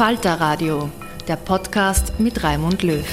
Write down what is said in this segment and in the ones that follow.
Falter Radio, der Podcast mit Raimund Löw.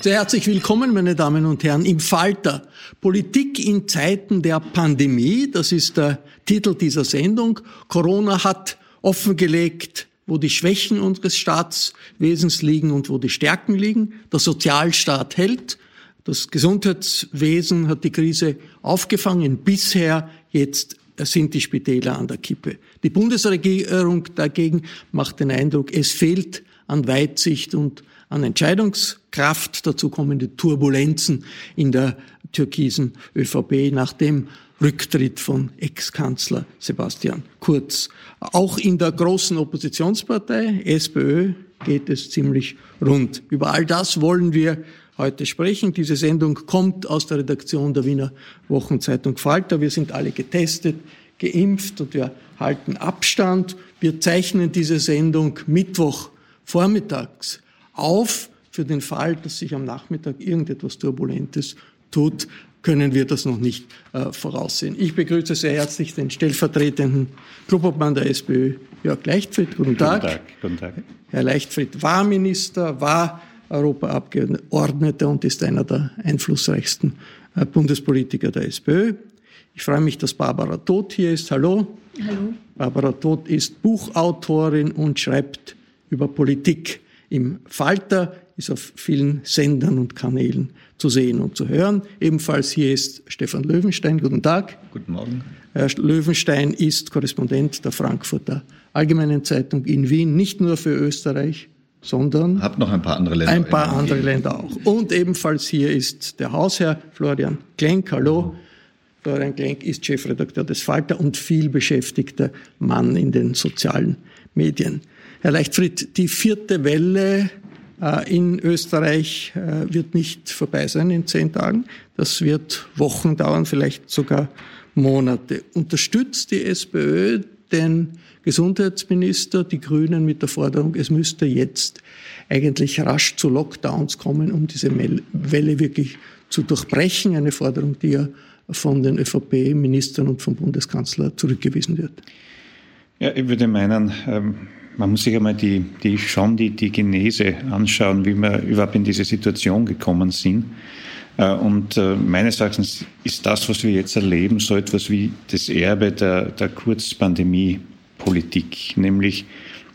Sehr herzlich willkommen, meine Damen und Herren, im Falter. Politik in Zeiten der Pandemie, das ist der Titel dieser Sendung. Corona hat offengelegt, wo die Schwächen unseres Staatswesens liegen und wo die Stärken liegen. Der Sozialstaat hält. Das Gesundheitswesen hat die Krise aufgefangen, bisher jetzt sind die Spitäler an der Kippe. Die Bundesregierung dagegen macht den Eindruck, es fehlt an Weitsicht und an Entscheidungskraft. Dazu kommen die Turbulenzen in der türkisen ÖVP nach dem Rücktritt von Ex-Kanzler Sebastian Kurz. Auch in der großen Oppositionspartei SPÖ geht es ziemlich rund. Über all das wollen wir heute sprechen. Diese Sendung kommt aus der Redaktion der Wiener Wochenzeitung Falter. Wir sind alle getestet, geimpft und wir halten Abstand. Wir zeichnen diese Sendung Mittwoch vormittags auf. Für den Fall, dass sich am Nachmittag irgendetwas Turbulentes tut, können wir das noch nicht äh, voraussehen. Ich begrüße sehr herzlich den stellvertretenden Clubobmann der SPÖ, Jörg Leichtfried. Guten Tag. Guten Tag. Guten Tag. Herr Leichtfried war Minister, war Europaabgeordneter und ist einer der einflussreichsten äh, Bundespolitiker der SPÖ. Ich freue mich, dass Barbara Todt hier ist. Hallo. Hallo. Barbara Todt ist Buchautorin und schreibt über Politik im Falter, ist auf vielen Sendern und Kanälen zu sehen und zu hören. Ebenfalls hier ist Stefan Löwenstein. Guten Tag. Guten Morgen. Herr Löwenstein ist Korrespondent der Frankfurter Allgemeinen Zeitung in Wien, nicht nur für Österreich, sondern Hab noch ein paar andere Länder. Ein paar andere Länder auch. Und ebenfalls hier ist der Hausherr Florian Klenk. Hallo. Florian Klenk ist Chefredakteur des Falter und viel beschäftigter Mann in den sozialen Medien. Herr Leichtfried, die vierte Welle äh, in Österreich äh, wird nicht vorbei sein in zehn Tagen. Das wird Wochen dauern, vielleicht sogar Monate. Unterstützt die SPÖ den Gesundheitsminister, die Grünen mit der Forderung, es müsste jetzt eigentlich rasch zu Lockdowns kommen, um diese Welle wirklich zu durchbrechen. Eine Forderung, die ja von den ÖVP-Ministern und vom Bundeskanzler zurückgewiesen wird. Ja, ich würde meinen, ähm, man muss sich einmal die, die, schon die, die Genese anschauen, wie wir überhaupt in diese Situation gekommen sind. Äh, und äh, meines Erachtens ist das, was wir jetzt erleben, so etwas wie das Erbe der, der Kurzpandemie Politik, nämlich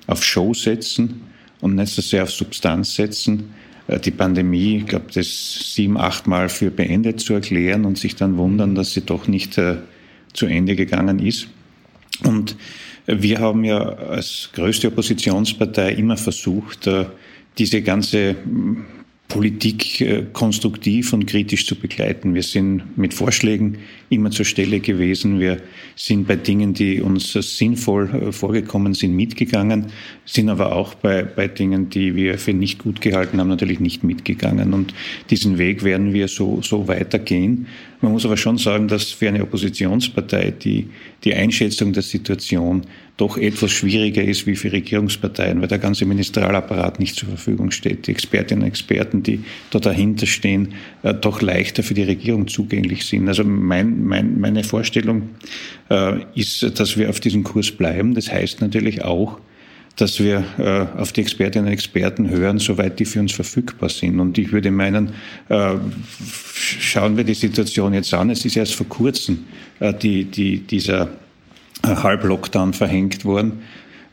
auf Show setzen, und nicht so sehr auf Substanz setzen. Äh, die Pandemie, ich glaube, das sieben, acht Mal für beendet zu erklären und sich dann wundern, dass sie doch nicht äh, zu Ende gegangen ist. Und wir haben ja als größte Oppositionspartei immer versucht, äh, diese ganze Politik äh, konstruktiv und kritisch zu begleiten. Wir sind mit Vorschlägen immer zur Stelle gewesen. Wir sind bei Dingen, die uns sinnvoll äh, vorgekommen sind, mitgegangen, sind aber auch bei, bei Dingen, die wir für nicht gut gehalten haben, natürlich nicht mitgegangen. Und diesen Weg werden wir so, so weitergehen. Man muss aber schon sagen, dass für eine Oppositionspartei die, die Einschätzung der Situation doch etwas schwieriger ist wie für Regierungsparteien, weil der ganze Ministerialapparat nicht zur Verfügung steht. Die Expertinnen und Experten, die da dahinter stehen, äh, doch leichter für die Regierung zugänglich sind. Also mein, mein, meine Vorstellung äh, ist, dass wir auf diesem Kurs bleiben. Das heißt natürlich auch, dass wir äh, auf die Expertinnen und Experten hören, soweit die für uns verfügbar sind. Und ich würde meinen, äh, schauen wir die Situation jetzt an. Es ist erst vor kurzem äh, die, die, dieser äh, Halblockdown verhängt worden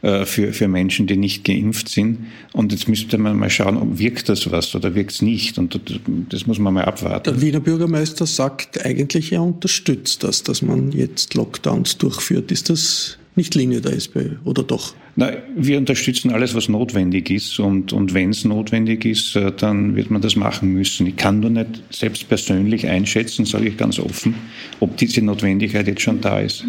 äh, für, für Menschen, die nicht geimpft sind. Und jetzt müsste man mal schauen, wirkt das was oder wirkt es nicht. Und das muss man mal abwarten. Der Wiener Bürgermeister sagt eigentlich, er unterstützt das, dass man jetzt Lockdowns durchführt. Ist das nicht Linie der SPÖ oder doch? Na, wir unterstützen alles, was notwendig ist. Und, und wenn es notwendig ist, äh, dann wird man das machen müssen. Ich kann nur nicht selbst persönlich einschätzen, sage ich ganz offen, ob diese Notwendigkeit jetzt schon da ist.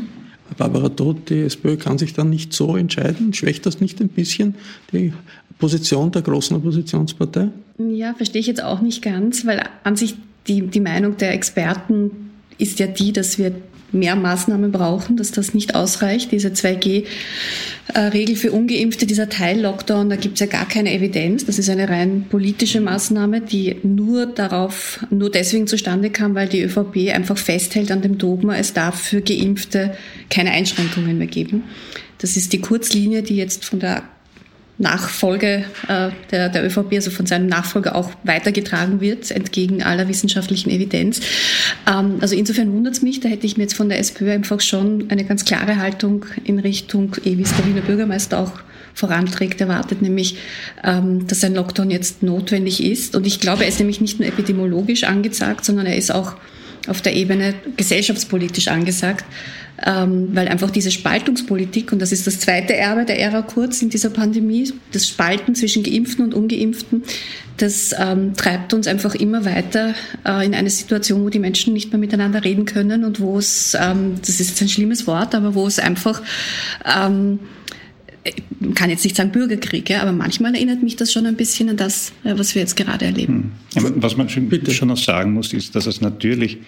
Barbara Todt, die SPÖ kann sich dann nicht so entscheiden. Schwächt das nicht ein bisschen die Position der großen Oppositionspartei? Ja, verstehe ich jetzt auch nicht ganz, weil an sich die, die Meinung der Experten ist ja die, dass wir mehr Maßnahmen brauchen, dass das nicht ausreicht. Diese 2G-Regel für Ungeimpfte, dieser Teil-Lockdown, da gibt es ja gar keine Evidenz. Das ist eine rein politische Maßnahme, die nur darauf, nur deswegen zustande kam, weil die ÖVP einfach festhält an dem Dogma, es darf für Geimpfte keine Einschränkungen mehr geben. Das ist die Kurzlinie, die jetzt von der Nachfolge äh, der, der ÖVP, also von seinem Nachfolger auch weitergetragen wird, entgegen aller wissenschaftlichen Evidenz. Ähm, also insofern wundert es mich, da hätte ich mir jetzt von der SPÖ einfach schon eine ganz klare Haltung in Richtung, eh, wie es der Wiener Bürgermeister auch voranträgt, erwartet, nämlich, ähm, dass ein Lockdown jetzt notwendig ist. Und ich glaube, er ist nämlich nicht nur epidemiologisch angezeigt, sondern er ist auch auf der Ebene gesellschaftspolitisch angesagt, ähm, weil einfach diese Spaltungspolitik, und das ist das zweite Erbe der Ära Kurz in dieser Pandemie, das Spalten zwischen Geimpften und Ungeimpften, das ähm, treibt uns einfach immer weiter äh, in eine Situation, wo die Menschen nicht mehr miteinander reden können und wo es, ähm, das ist jetzt ein schlimmes Wort, aber wo es einfach ähm, man kann jetzt nicht sagen Bürgerkrieg, ja, aber manchmal erinnert mich das schon ein bisschen an das, was wir jetzt gerade erleben. Hm. Was man schon, schon noch sagen muss, ist, dass es natürlich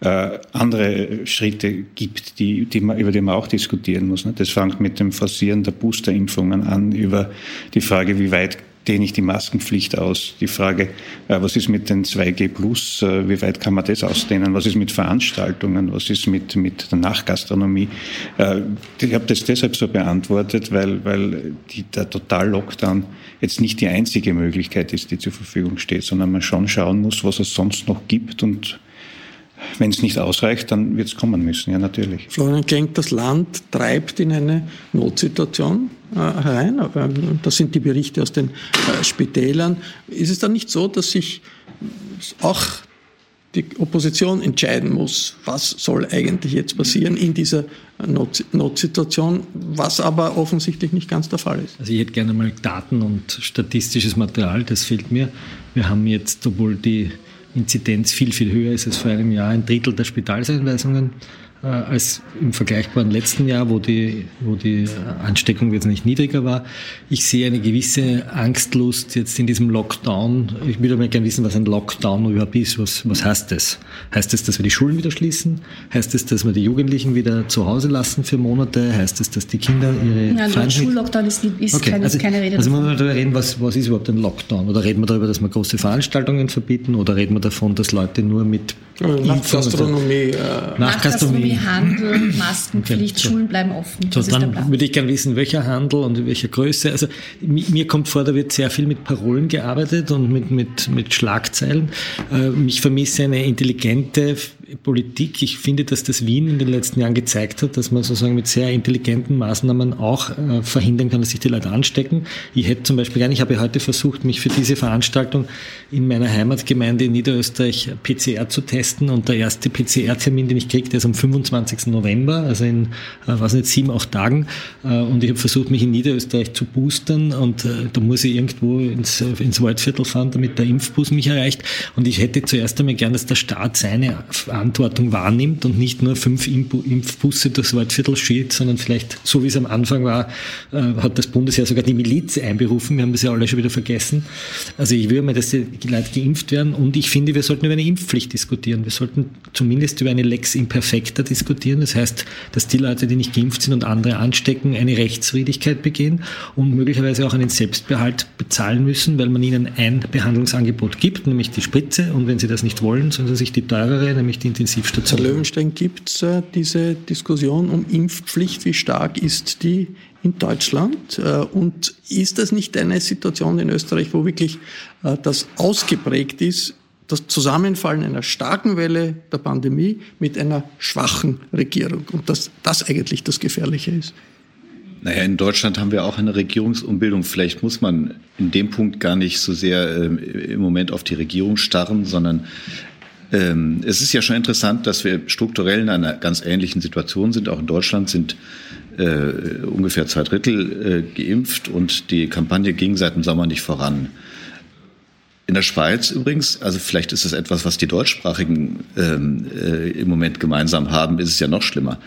äh, andere Schritte gibt, die, die man, über die man auch diskutieren muss. Ne? Das fängt mit dem Forcieren der Boosterimpfungen an, über die Frage, wie weit dehne ich die Maskenpflicht aus. Die Frage, äh, was ist mit den 2G Plus, äh, wie weit kann man das ausdehnen? Was ist mit Veranstaltungen? Was ist mit, mit der Nachgastronomie? Äh, ich habe das deshalb so beantwortet, weil, weil die, der Total-Lockdown jetzt nicht die einzige Möglichkeit ist, die zur Verfügung steht, sondern man schon schauen muss, was es sonst noch gibt und wenn es nicht ausreicht, dann wird es kommen müssen, ja natürlich. Florian Klenk, das Land treibt in eine Notsituation äh, herein. Ähm, das sind die Berichte aus den äh, Spitälern. Ist es dann nicht so, dass sich auch die Opposition entscheiden muss, was soll eigentlich jetzt passieren in dieser Not Notsituation, was aber offensichtlich nicht ganz der Fall ist. Also ich hätte gerne mal Daten und statistisches Material, das fehlt mir. Wir haben jetzt, obwohl die Inzidenz viel, viel höher ist als vor einem Jahr, ein Drittel der Spitalseinweisungen als im vergleichbaren letzten Jahr, wo die, wo die Ansteckung jetzt nicht niedriger war. Ich sehe eine gewisse Angstlust jetzt in diesem Lockdown. Ich würde mal gerne wissen, was ein Lockdown überhaupt ist. Was, was heißt das? Heißt das, dass wir die Schulen wieder schließen? Heißt das, dass wir die Jugendlichen wieder zu Hause lassen für Monate? Heißt das, dass die Kinder ihre Nein, der Schullockdown ist, ist okay. keine, also, keine Rede Also davon. wir darüber reden, was, was ist überhaupt ein Lockdown? Oder reden wir darüber, dass wir große Veranstaltungen verbieten? Oder reden wir davon, dass Leute nur mit Nachgastronomie, äh, Nachgastronomie, Handel, Maskenpflicht, okay. Schulen bleiben offen. So, dann würde ich gerne wissen, welcher Handel und in welcher Größe. Also mir kommt vor, da wird sehr viel mit Parolen gearbeitet und mit, mit, mit Schlagzeilen. Äh, mich vermisse eine intelligente, Politik. Ich finde, dass das Wien in den letzten Jahren gezeigt hat, dass man sozusagen mit sehr intelligenten Maßnahmen auch äh, verhindern kann, dass sich die Leute anstecken. Ich hätte zum Beispiel gerne, ich habe heute versucht, mich für diese Veranstaltung in meiner Heimatgemeinde in Niederösterreich PCR zu testen und der erste PCR-Termin, den ich kriege, der ist am 25. November, also in, äh, was nicht, sieben, acht Tagen. Äh, und ich habe versucht, mich in Niederösterreich zu boostern und äh, da muss ich irgendwo ins, ins Waldviertel fahren, damit der Impfbus mich erreicht. Und ich hätte zuerst einmal gern, dass der Staat seine Verantwortung wahrnimmt und nicht nur fünf Impfbusse durchs Waldviertel schiebt, sondern vielleicht, so wie es am Anfang war, äh, hat das Bundesheer sogar die Miliz einberufen. Wir haben das ja alle schon wieder vergessen. Also ich würde mal, dass die Leute geimpft werden und ich finde, wir sollten über eine Impfpflicht diskutieren. Wir sollten zumindest über eine Lex imperfecta diskutieren. Das heißt, dass die Leute, die nicht geimpft sind und andere anstecken, eine Rechtswidrigkeit begehen und möglicherweise auch einen Selbstbehalt bezahlen müssen, weil man ihnen ein Behandlungsangebot gibt, nämlich die Spritze. Und wenn sie das nicht wollen, sollen sie sich die teurere, nämlich die Intensivstation. Herr Löwenstein, gibt es äh, diese Diskussion um Impfpflicht? Wie stark ist die in Deutschland? Äh, und ist das nicht eine Situation in Österreich, wo wirklich äh, das ausgeprägt ist, das Zusammenfallen einer starken Welle der Pandemie mit einer schwachen Regierung und dass das eigentlich das Gefährliche ist? Naja, in Deutschland haben wir auch eine Regierungsumbildung. Vielleicht muss man in dem Punkt gar nicht so sehr äh, im Moment auf die Regierung starren, sondern ähm, es ist ja schon interessant, dass wir strukturell in einer ganz ähnlichen Situation sind. Auch in Deutschland sind äh, ungefähr zwei Drittel äh, geimpft und die Kampagne ging seit dem Sommer nicht voran. In der Schweiz übrigens, also vielleicht ist es etwas, was die Deutschsprachigen ähm, äh, im Moment gemeinsam haben, ist es ja noch schlimmer.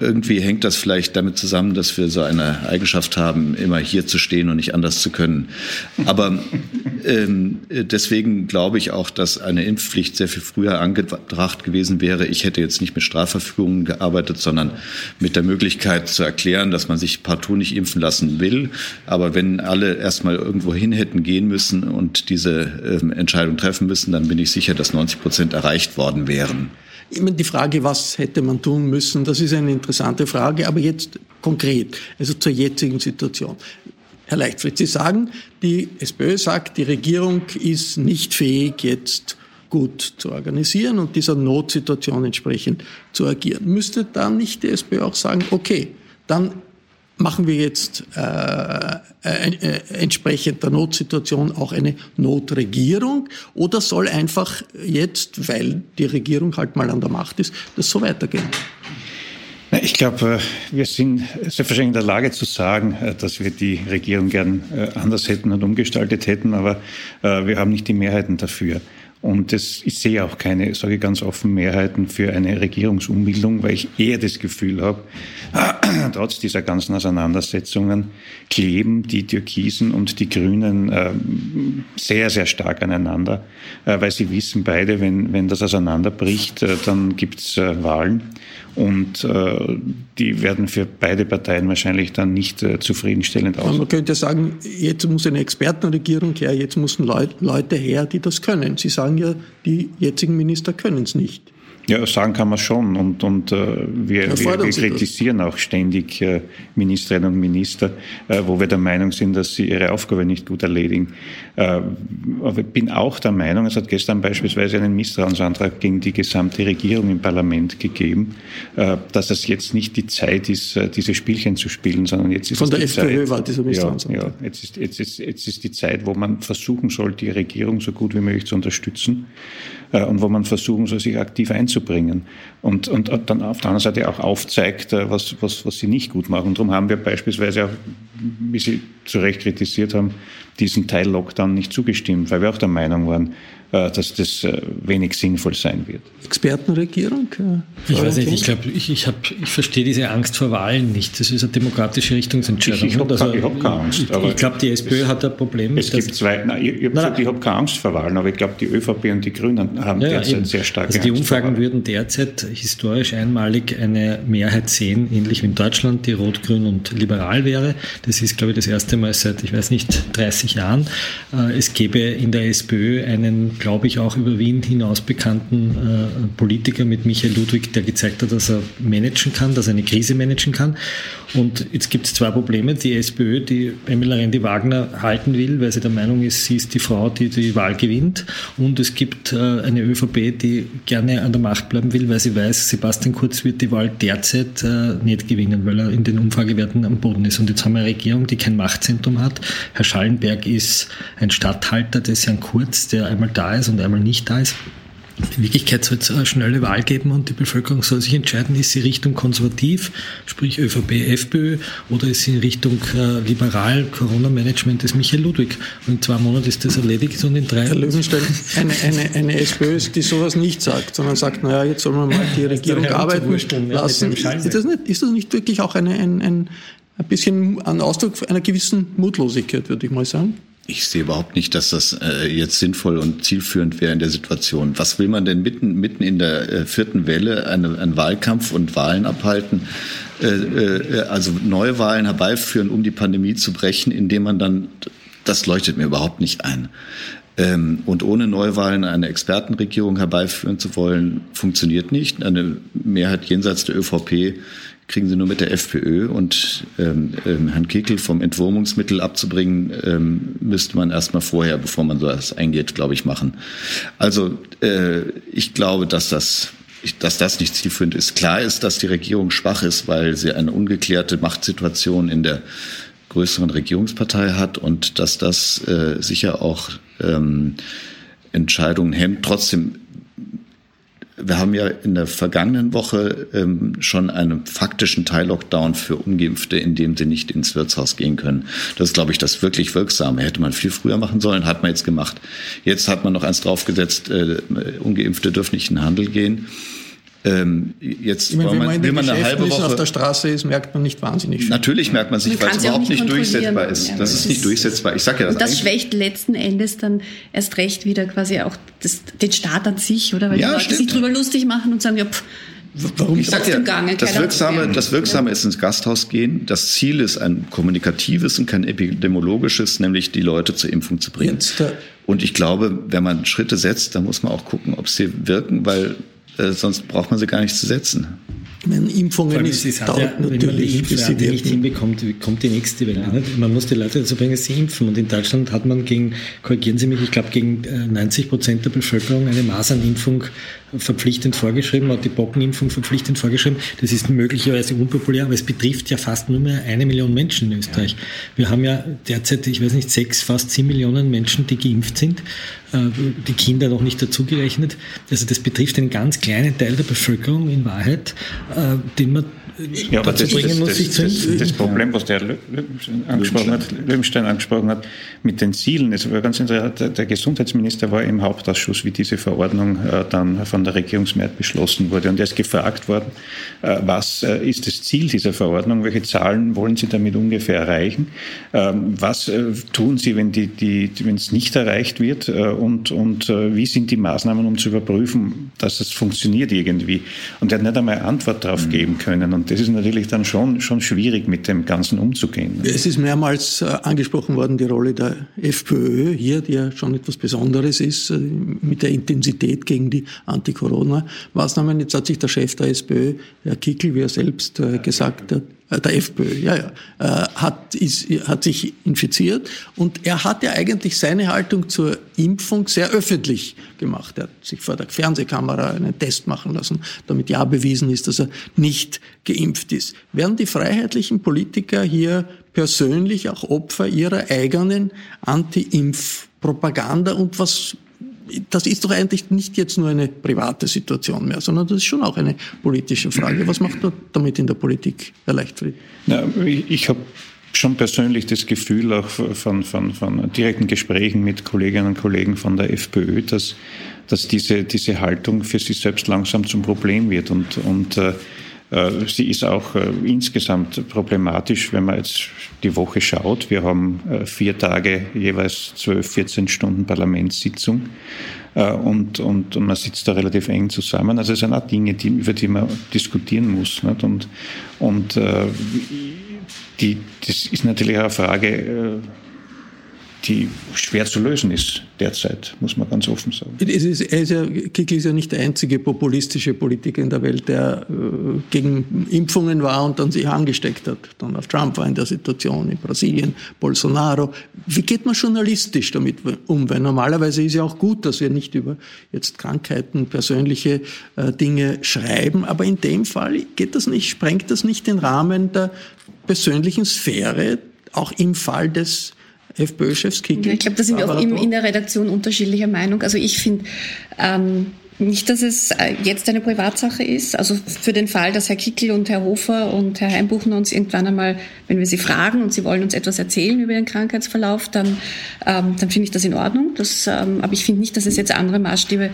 Irgendwie hängt das vielleicht damit zusammen, dass wir so eine Eigenschaft haben, immer hier zu stehen und nicht anders zu können. Aber ähm, deswegen glaube ich auch, dass eine Impfpflicht sehr viel früher angebracht gewesen wäre. Ich hätte jetzt nicht mit Strafverfügungen gearbeitet, sondern mit der Möglichkeit zu erklären, dass man sich partout nicht impfen lassen will. Aber wenn alle erstmal irgendwo hin hätten gehen müssen und diese ähm, Entscheidung treffen müssen, dann bin ich sicher, dass 90 Prozent erreicht worden wären. Die Frage, was hätte man tun müssen, das ist eine interessante Frage, aber jetzt konkret, also zur jetzigen Situation. Herr Leichtfried, Sie sagen, die SPÖ sagt, die Regierung ist nicht fähig, jetzt gut zu organisieren und dieser Notsituation entsprechend zu agieren. Müsste dann nicht die SPÖ auch sagen, okay, dann machen wir jetzt äh, äh, äh, entsprechend der Notsituation auch eine Notregierung oder soll einfach jetzt, weil die Regierung halt mal an der Macht ist, das so weitergehen? Ich glaube, äh, wir sind selbstverständlich in der Lage zu sagen, äh, dass wir die Regierung gern anders hätten und umgestaltet hätten, aber wir haben nicht die Mehrheiten dafür. Und das, ich sehe auch keine, sage ich ganz offen, Mehrheiten für eine Regierungsumbildung, weil ich eher das Gefühl habe, trotz dieser ganzen Auseinandersetzungen kleben die Türkisen und die Grünen äh, sehr, sehr stark aneinander, äh, weil sie wissen beide, wenn, wenn das auseinanderbricht, äh, dann gibt's äh, Wahlen. Und äh, die werden für beide Parteien wahrscheinlich dann nicht äh, zufriedenstellend aussehen. Man könnte sagen, jetzt muss eine Expertenregierung her, jetzt müssen Leute her, die das können. Sie sagen ja, die jetzigen Minister können es nicht. Ja, sagen kann man schon. Und, und äh, wir, ja, wir, wir kritisieren das? auch ständig äh, Ministerinnen und Minister, äh, wo wir der Meinung sind, dass sie ihre Aufgabe nicht gut erledigen. Äh, aber ich bin auch der Meinung, es hat gestern beispielsweise einen Misstrauensantrag gegen die gesamte Regierung im Parlament gegeben, äh, dass es jetzt nicht die Zeit ist, äh, diese Spielchen zu spielen, sondern jetzt ist Von der FPÖ Zeit, war dieser Misstrauensantrag. Ja, ja jetzt, ist, jetzt, ist, jetzt ist die Zeit, wo man versuchen soll, die Regierung so gut wie möglich zu unterstützen und wo man versuchen soll, sich aktiv einzubringen und, und dann auf der anderen Seite auch aufzeigt, äh, was, was, was sie nicht gut machen. Darum haben wir beispielsweise auch, wie Sie zu Recht kritisiert haben, diesen Teil Lockdown nicht zugestimmt, weil wir auch der Meinung waren, äh, dass das äh, wenig sinnvoll sein wird. Expertenregierung? Äh, ich weiß nicht, ich glaube, ich, ich, ich verstehe diese Angst vor Wahlen nicht. Das ist eine demokratische Richtungsentscheidung. Ich, ich habe also, hab keine Angst. Ich, ich glaube, die SPÖ hat ein Problem. Es gibt zwei, nein, ich, ich habe hab keine Angst vor Wahlen, aber ich glaube, die ÖVP und die Grünen haben ja, derzeit eben. sehr starke Also die Umfragen würden derzeit historisch einmalig eine Mehrheit sehen, ähnlich wie in Deutschland, die rot-grün und liberal wäre. Das ist, glaube ich, das erste Mal seit, ich weiß nicht, 30 Jahren. Es gäbe in der SPÖ einen glaube ich, auch über Wien hinaus bekannten äh, Politiker mit Michael Ludwig, der gezeigt hat, dass er managen kann, dass er eine Krise managen kann. Und jetzt gibt es zwei Probleme. Die SPÖ, die Emil Rendi Wagner halten will, weil sie der Meinung ist, sie ist die Frau, die die Wahl gewinnt. Und es gibt äh, eine ÖVP, die gerne an der Macht bleiben will, weil sie weiß, Sebastian Kurz wird die Wahl derzeit äh, nicht gewinnen, weil er in den Umfragewerten am Boden ist. Und jetzt haben wir eine Regierung, die kein Machtzentrum hat. Herr Schallenberg ist ein Stadthalter des Herrn Kurz, der einmal da ist und einmal nicht da ist. In Wirklichkeit soll es eine schnelle Wahl geben und die Bevölkerung soll sich entscheiden, ist sie Richtung konservativ, sprich ÖVP, FPÖ, oder ist sie in Richtung äh, liberal, Corona-Management des Michael Ludwig. Und in zwei Monaten ist das erledigt und in drei... Herr Löwenstein, eine, eine, eine SPÖ, die sowas nicht sagt, sondern sagt, naja, jetzt soll man mal die Regierung arbeiten lassen. Ist das, nicht, ist das nicht wirklich auch eine, ein, ein, ein bisschen ein Ausdruck einer gewissen Mutlosigkeit, würde ich mal sagen? Ich sehe überhaupt nicht, dass das äh, jetzt sinnvoll und zielführend wäre in der Situation. Was will man denn mitten, mitten in der äh, vierten Welle eine, einen Wahlkampf und Wahlen abhalten? Äh, äh, also Neuwahlen herbeiführen, um die Pandemie zu brechen, indem man dann, das leuchtet mir überhaupt nicht ein. Ähm, und ohne Neuwahlen eine Expertenregierung herbeiführen zu wollen, funktioniert nicht. Eine Mehrheit jenseits der ÖVP kriegen sie nur mit der FPÖ und ähm, ähm, Herrn Kickel vom Entwurmungsmittel abzubringen, ähm, müsste man erstmal vorher, bevor man so etwas eingeht, glaube ich, machen. Also äh, ich glaube, dass das dass das nicht zielführend ist. Klar ist, dass die Regierung schwach ist, weil sie eine ungeklärte Machtsituation in der größeren Regierungspartei hat und dass das äh, sicher auch ähm, Entscheidungen hemmt. Trotzdem wir haben ja in der vergangenen Woche ähm, schon einen faktischen Teil-Lockdown für Ungeimpfte, indem sie nicht ins Wirtshaus gehen können. Das ist, glaube ich, das wirklich Wirksame. Hätte man viel früher machen sollen, hat man jetzt gemacht. Jetzt hat man noch eins draufgesetzt, äh, Ungeimpfte dürfen nicht in den Handel gehen. Ähm, jetzt ich meine, wenn man, in will man eine halbe Woche auf der Straße ist, merkt man nicht wahnsinnig viel. Natürlich merkt man es nicht, weil es überhaupt nicht, durchsetzbar ist. Ja, das ist nicht durchsetzbar. Ich sage ja das. Und das schwächt letzten Endes dann erst recht wieder quasi auch das, den Staat an sich, oder? Weil ja, die Leute stimmt. sich drüber lustig machen und sagen, ja, pff, Warum ich sag ja, Gange, das Wirksame, das Wirksame ist ins Gasthaus gehen. Das Ziel ist ein kommunikatives und kein epidemiologisches, nämlich die Leute zur Impfung zu bringen. Und ich glaube, wenn man Schritte setzt, dann muss man auch gucken, ob sie wirken, weil äh, sonst braucht man sie gar nicht zu setzen. Wenn Impfungen ist, es dauert ja, natürlich, wenn man die Impfrate nicht hinbekommt, kommt die nächste Welle. Ja. Man muss die Leute dazu bringen, sie impfen. Und in Deutschland hat man gegen, korrigieren Sie mich, ich glaube gegen 90 äh, Prozent der Bevölkerung eine Masernimpfung verpflichtend vorgeschrieben, hat die Bockenimpfung verpflichtend vorgeschrieben. Das ist möglicherweise unpopulär, aber es betrifft ja fast nur mehr eine Million Menschen in Österreich. Ja. Wir haben ja derzeit, ich weiß nicht, sechs, fast sieben Millionen Menschen, die geimpft sind, äh, die Kinder noch nicht dazugerechnet. Also das betrifft einen ganz kleinen Teil der Bevölkerung in Wahrheit, äh, den man ja, dazu bringen das, muss, das, sich zu impfen. Das, das Problem, was der angesprochen hat, Löwenstein angesprochen hat, mit den Zielen, es war ganz interessant, der Gesundheitsminister war im Hauptausschuss, wie diese Verordnung äh, dann von der Regierungsmehrheit beschlossen wurde. Und er ist gefragt worden, äh, was äh, ist das Ziel dieser Verordnung, welche Zahlen wollen Sie damit ungefähr erreichen, ähm, was tun Sie, wenn, die, die, wenn es nicht erreicht wird und, und wie sind die Maßnahmen, um zu überprüfen, dass es funktioniert irgendwie. Und er hat nicht einmal Antwort darauf mhm. geben können. Und das ist natürlich dann schon, schon schwierig, mit dem Ganzen umzugehen. Es ist mehrmals angesprochen worden, die Rolle der FPÖ hier, die ja schon etwas Besonderes ist, mit der Intensität gegen die Anti-Corona-Maßnahmen. Jetzt hat sich der Chef der SPÖ, Herr Kickel, wie er selbst äh, gesagt hat, äh, der FPÖ, ja, ja, äh, hat, ist, hat sich infiziert und er hat ja eigentlich seine Haltung zur Impfung sehr öffentlich gemacht. Er hat sich vor der Fernsehkamera einen Test machen lassen, damit ja bewiesen ist, dass er nicht geimpft ist. Werden die freiheitlichen Politiker hier persönlich auch Opfer ihrer eigenen Anti-Impf-Propaganda und was das ist doch eigentlich nicht jetzt nur eine private Situation mehr, sondern das ist schon auch eine politische Frage. Was macht man damit in der Politik, Herr Leichtfried? Ja, ich habe schon persönlich das Gefühl, auch von, von, von direkten Gesprächen mit Kolleginnen und Kollegen von der FPÖ, dass, dass diese, diese Haltung für sie selbst langsam zum Problem wird. Und, und äh, sie ist auch äh, insgesamt problematisch, wenn man jetzt die Woche schaut. Wir haben äh, vier Tage jeweils 12, 14 Stunden Parlamentssitzung und, und, und man sitzt da relativ eng zusammen. Also es sind auch Dinge, die, über die man diskutieren muss. Nicht? Und, und die, das ist natürlich auch eine Frage, die schwer zu lösen ist derzeit, muss man ganz offen sagen. Es ist, ist ja, Kickl ist ja nicht der einzige populistische Politiker in der Welt, der äh, gegen Impfungen war und dann sich angesteckt hat. Donald Trump war in der Situation in Brasilien, Bolsonaro. Wie geht man journalistisch damit um? Weil normalerweise ist ja auch gut, dass wir nicht über jetzt Krankheiten, persönliche äh, Dinge schreiben, aber in dem Fall geht das nicht, sprengt das nicht den Rahmen der persönlichen Sphäre, auch im Fall des FPÖ-Chefs Kickl. Ja, ich glaube, da sind wir auch im, in der Redaktion unterschiedlicher Meinung. Also ich finde ähm, nicht, dass es äh, jetzt eine Privatsache ist. Also für den Fall, dass Herr Kickl und Herr Hofer und Herr Heimbuchner uns irgendwann einmal, wenn wir sie fragen und sie wollen uns etwas erzählen über ihren Krankheitsverlauf, dann, ähm, dann finde ich das in Ordnung. Das, ähm, aber ich finde nicht, dass es jetzt andere Maßstäbe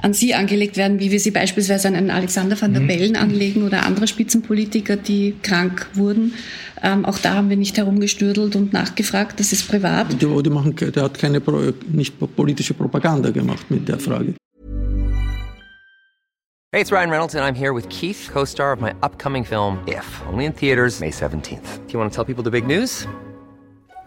an sie angelegt werden, wie wir sie beispielsweise an einen Alexander van der mhm. Bellen anlegen oder andere Spitzenpolitiker, die krank wurden. Ähm, auch da haben wir nicht herumgestürdelt und nachgefragt, das ist privat. Die, die machen, der hat keine nicht politische Propaganda gemacht mit der Frage. Hey, it's Ryan Reynolds and I'm here with Keith, co-star of my upcoming film If, only in theaters May 17th. Do you want to tell people the big news?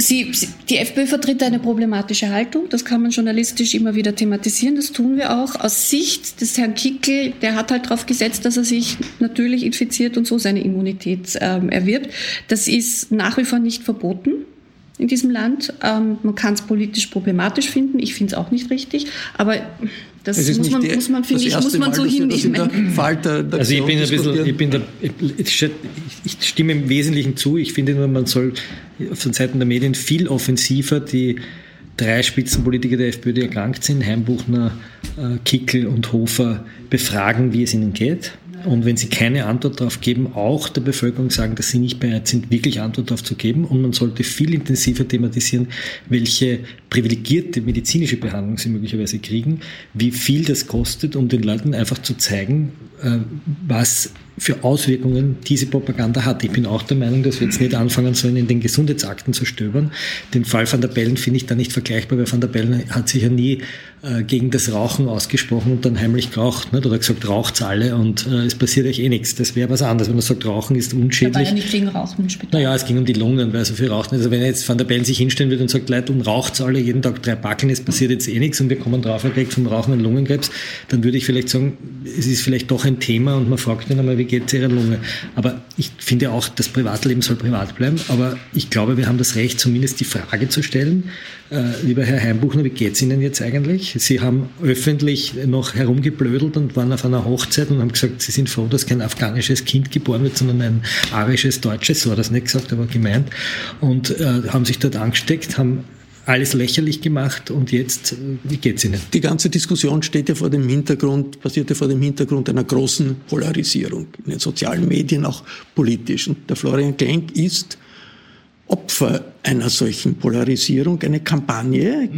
Sie, die FPÖ vertritt eine problematische Haltung. Das kann man journalistisch immer wieder thematisieren. Das tun wir auch. Aus Sicht des Herrn Kickel, der hat halt darauf gesetzt, dass er sich natürlich infiziert und so seine Immunität ähm, erwirbt. Das ist nach wie vor nicht verboten in diesem Land. Ähm, man kann es politisch problematisch finden. Ich finde es auch nicht richtig. Aber das muss man, die, muss man, finde ich, muss man Mal, so hinnehmen. Also ich bin ein bisschen, ich bin da, ich, ich stimme im Wesentlichen zu. Ich finde nur, man soll von Seiten der Medien viel offensiver die drei Spitzenpolitiker der FPÖ, die erkrankt sind, Heimbuchner, äh, Kickel und Hofer, befragen, wie es ihnen geht und wenn sie keine Antwort darauf geben, auch der Bevölkerung sagen, dass sie nicht bereit sind, wirklich Antwort darauf zu geben. Und man sollte viel intensiver thematisieren, welche privilegierte medizinische Behandlung sie möglicherweise kriegen, wie viel das kostet, um den Leuten einfach zu zeigen, äh, was für Auswirkungen diese Propaganda hat. Ich bin auch der Meinung, dass wir jetzt nicht anfangen sollen, in den Gesundheitsakten zu stöbern. Den Fall van der Bellen finde ich da nicht vergleichbar, weil van der Bellen hat sich ja nie äh, gegen das Rauchen ausgesprochen und dann heimlich geraucht. Nicht? Oder gesagt, raucht's alle und äh, es passiert euch eh nichts. Das wäre was anderes, wenn man sagt, Rauchen ist unschädlich. Da war ja nicht gegen Rauchen Spital. Naja, es ging um die Lungen, weil so viel raucht nicht. Also wenn jetzt van der Bellen sich hinstellen würde und sagt, Leute, und raucht's alle jeden Tag drei Backen, es passiert jetzt eh nichts und wir kommen drauf, er kriegt vom Rauchen einen Lungenkrebs, dann würde ich vielleicht sagen, es ist vielleicht doch ein Thema und man fragt ihn einmal, wie geht's Ihrer Lunge? Aber ich finde auch, das Privatleben soll privat bleiben, aber ich glaube, wir haben das Recht, zumindest die Frage zu stellen, äh, lieber Herr Heimbuchner, wie geht's Ihnen jetzt eigentlich? Sie haben öffentlich noch herumgeblödelt und waren auf einer Hochzeit und haben gesagt, Sie sind froh, dass kein afghanisches Kind geboren wird, sondern ein arisches Deutsches, so hat das nicht gesagt, aber gemeint, und äh, haben sich dort angesteckt, haben alles lächerlich gemacht und jetzt, wie geht's Ihnen? Die ganze Diskussion steht ja vor dem Hintergrund, basiert ja vor dem Hintergrund einer großen Polarisierung in den sozialen Medien, auch politisch. Und der Florian Klenk ist Opfer einer solchen Polarisierung. Eine Kampagne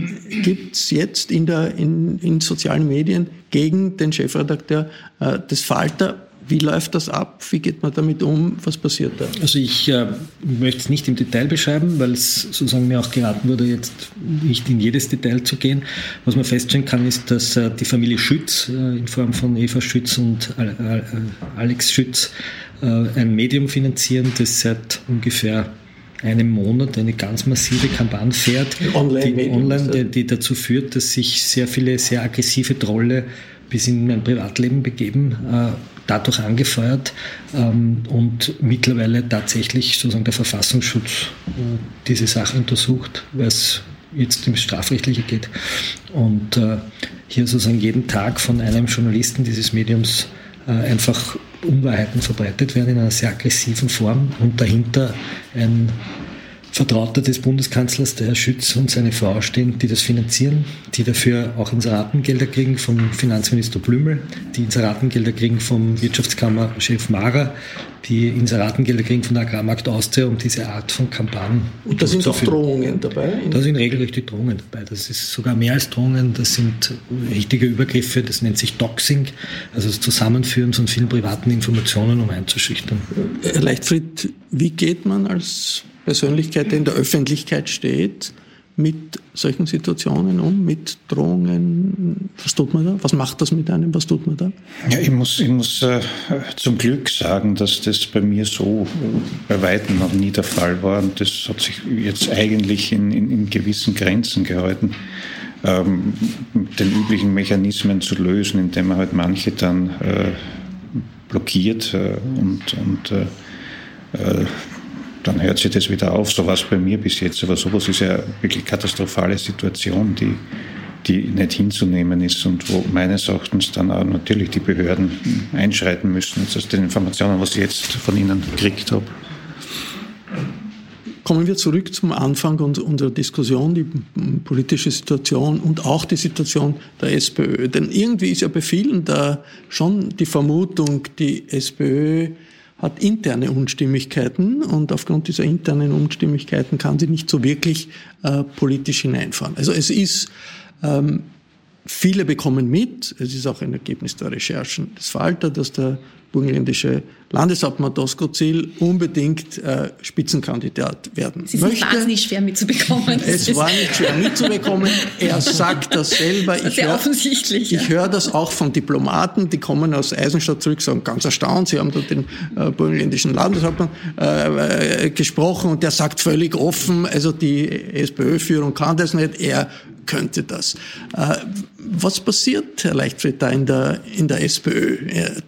gibt's jetzt in, der, in, in sozialen Medien gegen den Chefredakteur äh, des Falter wie läuft das ab? Wie geht man damit um? Was passiert da? Also ich äh, möchte es nicht im Detail beschreiben, weil es sozusagen mir auch geraten wurde, jetzt nicht in jedes Detail zu gehen. Was man feststellen kann, ist, dass äh, die Familie Schütz äh, in Form von Eva Schütz und äh, Alex Schütz äh, ein Medium finanzieren, das seit ungefähr einem Monat eine ganz massive Kampagne fährt, online die, online, die, die dazu führt, dass sich sehr viele sehr aggressive Trolle bis in mein Privatleben begeben, äh, dadurch angefeuert ähm, und mittlerweile tatsächlich sozusagen der Verfassungsschutz äh, diese Sache untersucht, weil es jetzt ins Strafrechtliche geht. Und äh, hier sozusagen jeden Tag von einem Journalisten dieses Mediums äh, einfach Unwahrheiten verbreitet werden in einer sehr aggressiven Form und dahinter ein Vertrauter des Bundeskanzlers, der Herr Schütz und seine Frau stehen, die das finanzieren, die dafür auch Inseratengelder kriegen vom Finanzminister Blümel, die Inseratengelder kriegen vom Wirtschaftskammerchef Mara, die Inseratengelder kriegen von der Agrarmarkt Austria, um diese Art von Kampagnen Und da sind auch Drohungen dabei? Da sind regelrechte Drohungen dabei. Das ist sogar mehr als Drohungen, das sind richtige Übergriffe, das nennt sich Doxing, also das Zusammenführen von vielen privaten Informationen, um einzuschüchtern. Herr Leichtfried, wie geht man als Persönlichkeit, die in der Öffentlichkeit steht, mit solchen Situationen um, mit Drohungen? Was tut man da? Was macht das mit einem? Was tut man da? Ja, ich muss, ich muss äh, zum Glück sagen, dass das bei mir so bei weitem noch nie der Fall war. Und das hat sich jetzt eigentlich in, in, in gewissen Grenzen gehalten, ähm, den üblichen Mechanismen zu lösen, indem man halt manche dann äh, blockiert äh, und, und äh, äh, dann hört sich das wieder auf. So war es bei mir bis jetzt. Aber sowas ist ja wirklich katastrophale Situation, die, die nicht hinzunehmen ist und wo meines Erachtens dann auch natürlich die Behörden einschreiten müssen. Jetzt aus den Informationen, was ich jetzt von Ihnen gekriegt habe. Kommen wir zurück zum Anfang unserer Diskussion, die politische Situation und auch die Situation der SPÖ. Denn irgendwie ist ja bei vielen da schon die Vermutung, die SPÖ hat interne Unstimmigkeiten und aufgrund dieser internen Unstimmigkeiten kann sie nicht so wirklich äh, politisch hineinfahren. Also es ist, ähm, viele bekommen mit, es ist auch ein Ergebnis der Recherchen des Falter, dass der burgenländische Landeshauptmann Doskozil unbedingt äh, Spitzenkandidat werden Sie möchte. sind wahnsinnig schwer mitzubekommen. Es war nicht schwer mitzubekommen. Er sagt das selber. Ich Sehr offensichtlich. Ich höre das auch von Diplomaten, die kommen aus Eisenstadt zurück, sagen ganz erstaunt, sie haben da den äh, burgenländischen Landeshauptmann äh, äh, gesprochen und der sagt völlig offen, also die SPÖ-Führung kann das nicht, er könnte das. Äh, was passiert, Herr Leichtfried, da in der, in der SPÖ?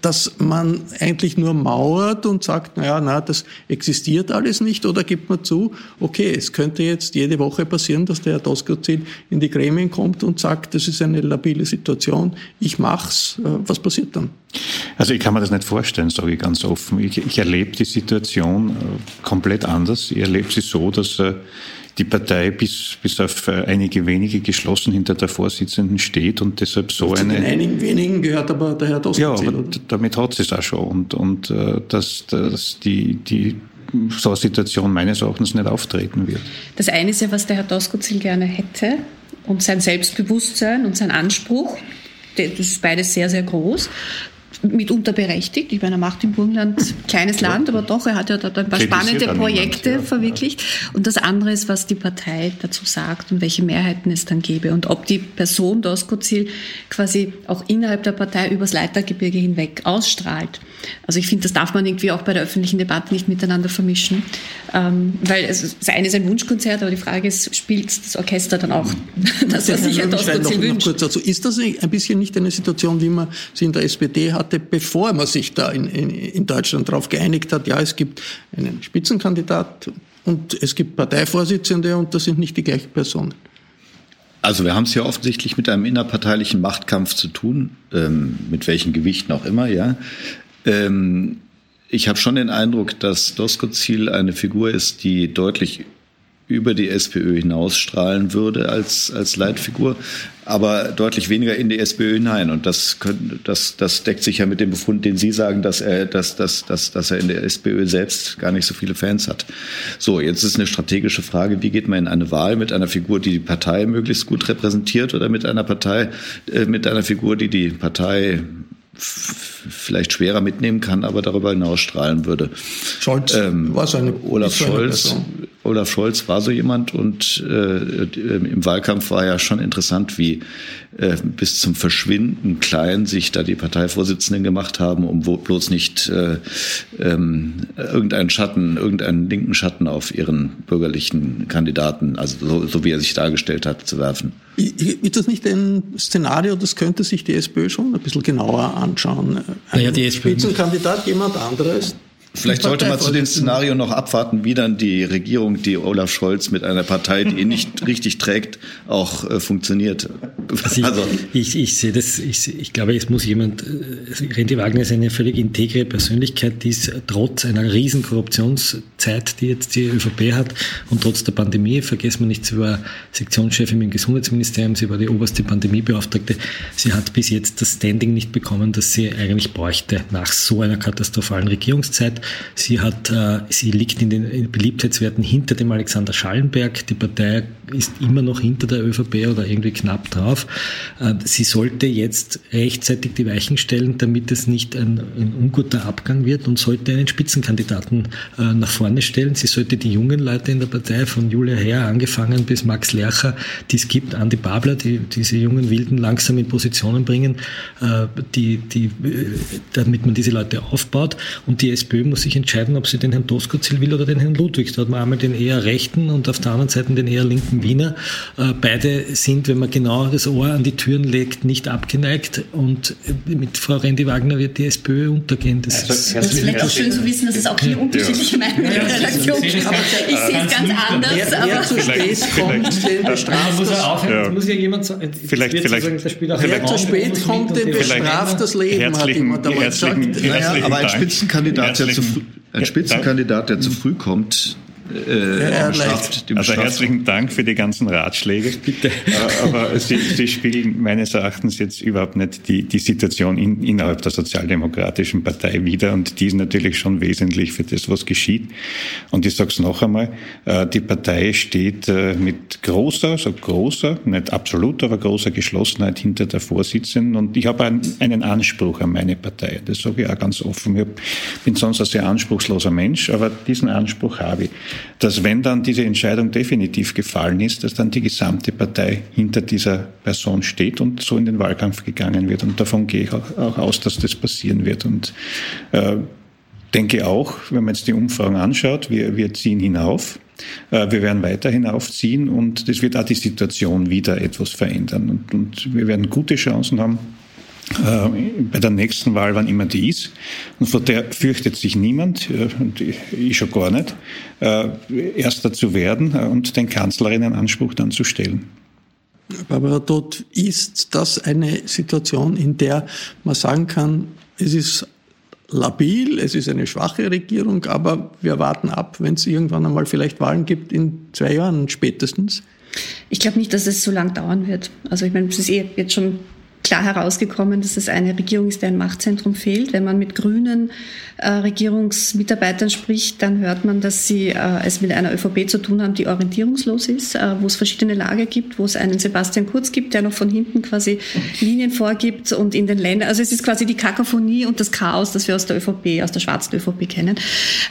Dass man eigentlich nur mauert und sagt, naja, na, das existiert alles nicht, oder gibt man zu, okay, es könnte jetzt jede Woche passieren, dass der Herr Doskozil in die Gremien kommt und sagt, das ist eine labile Situation, ich mach's. Äh, was passiert dann? Also ich kann mir das nicht vorstellen, sage ich ganz offen. Ich, ich erlebe die Situation äh, komplett anders. Ich erlebe sie so, dass die Partei bis, bis auf äh, einige wenige geschlossen hinter der Vorsitzenden steht und deshalb so Zu eine. Den einigen wenigen gehört aber der Herr Doskozil. Ja, aber damit hat sie es auch schon. Und, und äh, dass, dass die, die so eine Situation meines Erachtens nicht auftreten wird. Das eine ist ja, was der Herr Doskozil gerne hätte und sein Selbstbewusstsein und sein Anspruch. Das ist beides sehr, sehr groß mitunter berechtigt. Ich meine, er macht im Burgenland kleines Land, aber doch, er hat ja dort ein paar spannende Projekte niemand, ja. verwirklicht. Und das andere ist, was die Partei dazu sagt und welche Mehrheiten es dann gäbe und ob die Person Doskozil quasi auch innerhalb der Partei übers Leitergebirge hinweg ausstrahlt. Also ich finde, das darf man irgendwie auch bei der öffentlichen Debatte nicht miteinander vermischen, ähm, weil es, das eine ist ein Wunschkonzert, aber die Frage ist, spielt das Orchester dann auch das, was sich ein Doskozil wünscht? Kurz dazu. Ist das ein bisschen nicht eine Situation, wie man sie in der SPD hat, hatte, bevor man sich da in, in, in Deutschland darauf geeinigt hat, ja, es gibt einen Spitzenkandidat und es gibt Parteivorsitzende und das sind nicht die gleichen Personen. Also wir haben es ja offensichtlich mit einem innerparteilichen Machtkampf zu tun, ähm, mit welchen Gewichten auch immer, ja. Ähm, ich habe schon den Eindruck, dass Doskozil eine Figur ist, die deutlich über die SPÖ hinausstrahlen würde als, als Leitfigur, aber deutlich weniger in die SPÖ hinein. Und das, können, das, das deckt sich ja mit dem Befund, den Sie sagen, dass er, dass, dass, dass, dass er in der SPÖ selbst gar nicht so viele Fans hat. So, jetzt ist eine strategische Frage, wie geht man in eine Wahl mit einer Figur, die die Partei möglichst gut repräsentiert oder mit einer Partei, äh, mit einer Figur, die die Partei vielleicht schwerer mitnehmen kann, aber darüber hinaus strahlen würde. Scholz ähm, war so eine Olaf Scholz, Olaf Scholz war so jemand und äh, im Wahlkampf war ja schon interessant, wie äh, bis zum Verschwinden klein sich da die Parteivorsitzenden gemacht haben, um bloß nicht äh, ähm, irgendeinen Schatten, irgendeinen linken Schatten auf ihren bürgerlichen Kandidaten, also so, so wie er sich dargestellt hat, zu werfen. Ist das nicht ein Szenario, das könnte sich die SPÖ schon ein bisschen genauer anschauen? Ein naja, die Spitzenkandidat, jemand anderes, Vielleicht sollte man zu dem Szenario noch abwarten, wie dann die Regierung, die Olaf Scholz mit einer Partei, die ihn nicht richtig trägt, auch äh, funktioniert. Also, also ich, ich, ich, sehe das, ich, ich glaube, es muss jemand, äh, Rendi Wagner ist eine völlig integre Persönlichkeit, die ist trotz einer riesen Korruptionszeit, die jetzt die ÖVP hat und trotz der Pandemie, vergessen wir nicht, sie war Sektionschefin im Gesundheitsministerium, sie war die oberste Pandemiebeauftragte, sie hat bis jetzt das Standing nicht bekommen, das sie eigentlich bräuchte nach so einer katastrophalen Regierungszeit. Sie hat, äh, sie liegt in den Beliebtheitswerten hinter dem Alexander Schallenberg. Die Partei ist immer noch hinter der ÖVP oder irgendwie knapp drauf. Äh, sie sollte jetzt rechtzeitig die Weichen stellen, damit es nicht ein, ein unguter Abgang wird und sollte einen Spitzenkandidaten äh, nach vorne stellen. Sie sollte die jungen Leute in der Partei von Julia Herr angefangen bis Max Lercher, die es gibt, Andi Babler, die diese jungen Wilden langsam in Positionen bringen, die, die, damit man diese Leute aufbaut. Und die SPÖ muss sich entscheiden, ob sie den Herrn Doskozil will oder den Herrn Ludwig. Da hat man einmal den eher rechten und auf der anderen Seite den eher linken Wiener. Äh, beide sind, wenn man genau das Ohr an die Türen legt, nicht abgeneigt. Und mit Frau Rendi Wagner wird die SPÖ untergehen. Das, also, ist, das ist vielleicht schön zu wissen, dass es auch hier unterschiedliche Meinungen in der Redaktion gibt. Ich sehe es ganz anders. Wer, wer zu spät kommt, den bestraft das. Ja. Muss ja jemand sagen. Vielleicht, vielleicht, wer zu spät kommt, den bestraft das Leben, hat jemand einmal gesagt. Naja, aber ein Spitzenkandidat, der zu früh ein Spitzenkandidat, der zu früh kommt, äh, ja, also herzlichen Dank für die ganzen Ratschläge. Bitte. Aber Sie, Sie spiegeln meines Erachtens jetzt überhaupt nicht die, die Situation in, innerhalb der Sozialdemokratischen Partei wider und die ist natürlich schon wesentlich für das, was geschieht. Und ich sage es noch einmal, äh, die Partei steht äh, mit großer, so großer, nicht absolut, aber großer Geschlossenheit hinter der Vorsitzenden und ich habe einen, einen Anspruch an meine Partei. Das sage ich auch ganz offen. Ich bin sonst ein sehr anspruchsloser Mensch, aber diesen Anspruch habe ich dass wenn dann diese Entscheidung definitiv gefallen ist, dass dann die gesamte Partei hinter dieser Person steht und so in den Wahlkampf gegangen wird. Und davon gehe ich auch, aus, dass das passieren wird. Und äh, denke auch, wenn man jetzt die Umfragen anschaut, wir, wir ziehen hinauf. Äh, wir werden weiter hinaufziehen und das wird auch die Situation wieder etwas verändern. Und, und wir werden gute Chancen haben, bei der nächsten Wahl, wann immer die ist. Und vor der fürchtet sich niemand, äh, und ich schon gar nicht, äh, Erster zu werden und den Kanzlerinnenanspruch dann zu stellen. Barbara Todt, ist das eine Situation, in der man sagen kann, es ist labil, es ist eine schwache Regierung, aber wir warten ab, wenn es irgendwann einmal vielleicht Wahlen gibt, in zwei Jahren spätestens? Ich glaube nicht, dass es so lang dauern wird. Also ich meine, es ist eh jetzt schon klar herausgekommen, dass es eine Regierung ist, deren Machtzentrum fehlt. Wenn man mit grünen äh, Regierungsmitarbeitern spricht, dann hört man, dass sie äh, es mit einer ÖVP zu tun haben, die orientierungslos ist, äh, wo es verschiedene Lager gibt, wo es einen Sebastian Kurz gibt, der noch von hinten quasi Linien vorgibt und in den Ländern, also es ist quasi die Kakophonie und das Chaos, das wir aus der ÖVP, aus der schwarzen ÖVP kennen.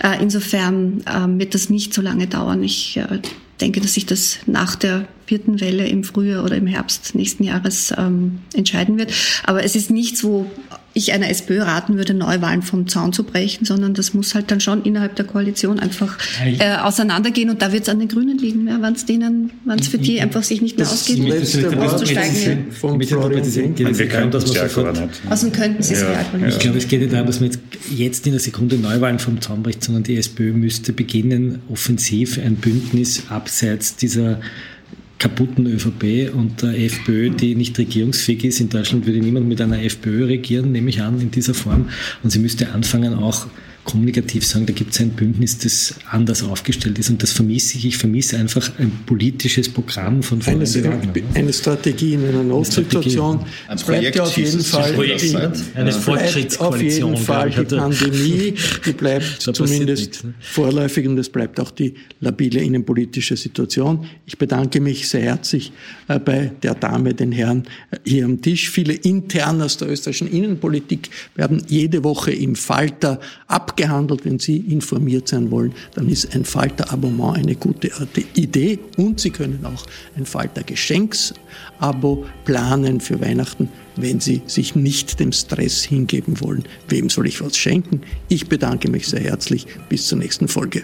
Äh, insofern ähm, wird das nicht so lange dauern. Ich äh, denke, dass sich das nach der vierten Welle im Frühjahr oder im Herbst nächsten Jahres ähm, entscheiden wird. Aber es ist nichts, wo ich einer SPÖ raten würde, Neuwahlen vom Zaun zu brechen, sondern das muss halt dann schon innerhalb der Koalition einfach äh, auseinandergehen und da wird es an den Grünen liegen, ja, wenn es denen, wenn es für die einfach sich nicht mehr ausgeht, auszusteigen. Wir können das sofort. Also könnten sie es ja, ja. Ich glaube, es geht nicht darum, dass man jetzt, jetzt in der Sekunde Neuwahlen vom Zaun bricht, sondern die SPÖ müsste beginnen, offensiv ein Bündnis abseits dieser kaputten ÖVP und der FPÖ, die nicht regierungsfähig ist. In Deutschland würde niemand mit einer FPÖ regieren, nehme ich an, in dieser Form. Und sie müsste anfangen, auch kommunikativ sagen, da gibt es ein Bündnis, das anders aufgestellt ist. Und das vermisse ich. Ich vermisse einfach ein politisches Programm von eine, eine Strategie in einer Notsituation. Es bleibt ja auf jeden Fall die, eine auf jeden Fall die Pandemie, die bleibt zumindest nichts, ne? vorläufig und es bleibt auch die labile innenpolitische Situation. Ich bedanke mich sehr herzlich äh, bei der Dame, den Herren äh, hier am Tisch. Viele intern aus der österreichischen Innenpolitik werden jede Woche im Falter ab abgehandelt. Wenn Sie informiert sein wollen, dann ist ein Falter-Abonnement eine gute Idee und Sie können auch ein Falter-Geschenksabo planen für Weihnachten, wenn Sie sich nicht dem Stress hingeben wollen. Wem soll ich was schenken? Ich bedanke mich sehr herzlich. Bis zur nächsten Folge.